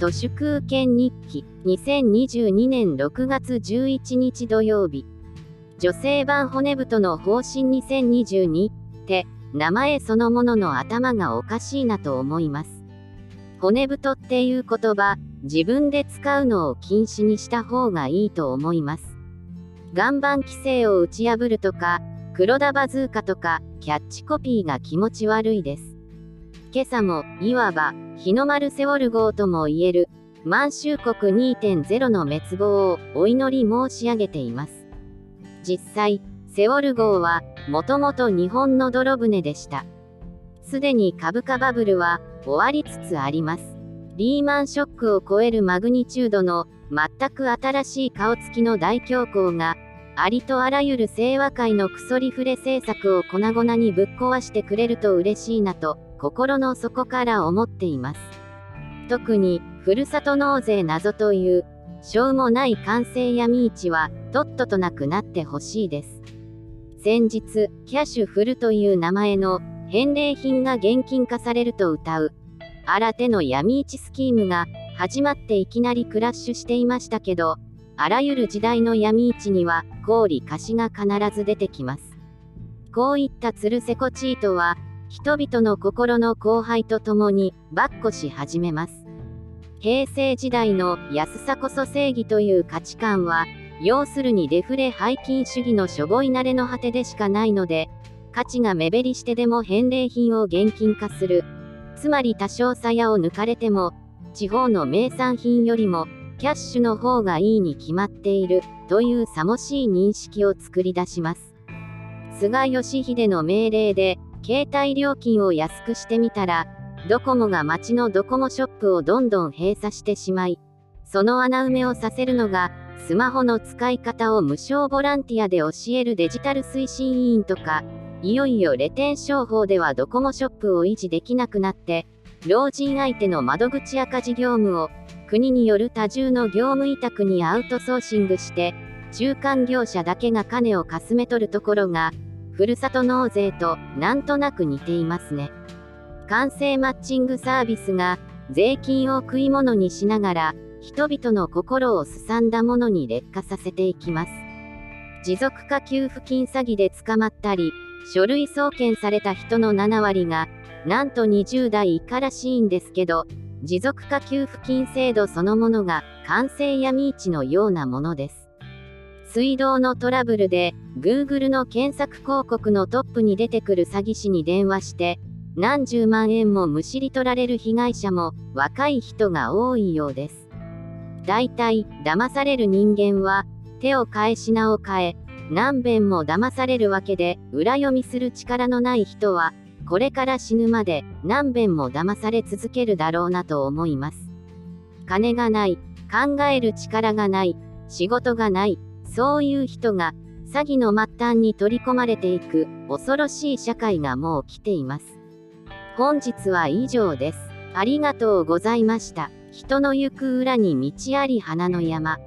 都市空権日記2022年6月11日土曜日。女性版骨太の方針2022って名前そのものの頭がおかしいなと思います。骨太っていう言葉自分で使うのを禁止にした方がいいと思います。岩盤規制を打ち破るとか黒田バズーカとかキャッチコピーが気持ち悪いです。今朝もいわば日の丸セウォル号ともいえる満州国2.0の滅亡をお祈り申し上げています。実際セウォル号はもともと日本の泥船でした。すでに株価バブルは終わりつつあります。リーマンショックを超えるマグニチュードの全く新しい顔つきの大恐慌がありとあらゆる清和会のクソリフレ政策を粉々にぶっ壊してくれると嬉しいなと心の底から思っています。特に、ふるさと納税謎という、しょうもない完成闇市は、とっととなくなってほしいです。先日、キャッシュフルという名前の返礼品が現金化されると歌う、新手の闇市スキームが始まっていきなりクラッシュしていましたけど、あらゆる時代の闇市には、氷貸しが必ず出てきます。こういったツルセコチートは、人々の心の荒廃とともに、ばっこし始めます。平成時代の安さこそ正義という価値観は、要するにデフレ背金主義のしょぼい慣れの果てでしかないので、価値が目減りしてでも返礼品を現金化する。つまり多少鞘を抜かれても、地方の名産品よりも、キャッシュの方がいいに決まっている、というさもしい認識を作り出します。菅義偉の命令で、携帯料金を安くしてみたら、ドコモが街のドコモショップをどんどん閉鎖してしまい、その穴埋めをさせるのが、スマホの使い方を無償ボランティアで教えるデジタル推進委員とか、いよいよレテン商法ではドコモショップを維持できなくなって、老人相手の窓口赤字業務を国による多重の業務委託にアウトソーシングして、中間業者だけが金をかすめ取るところが、ふるさと納税となんとなく似ていますね。完成マッチングサービスが税金を食い物にしながら人々の心をすさんだものに劣化させていきます。持続化給付金詐欺で捕まったり、書類送検された人の7割が、なんと20代以下らしいんですけど、持続化給付金制度そのものが完成闇市のようなものです。水道のトラブルで、Google の検索広告のトップに出てくる詐欺師に電話して、何十万円もむしり取られる被害者も若い人が多いようです。大体、騙される人間は、手を変え品を変え、何遍も騙されるわけで、裏読みする力のない人は、これから死ぬまで何遍も騙され続けるだろうなと思います。金がない、考える力がない、仕事がない、そういう人が詐欺の末端に取り込まれていく恐ろしい社会がもう来ています。本日は以上です。ありがとうございました。人の行く裏に道あり花の山。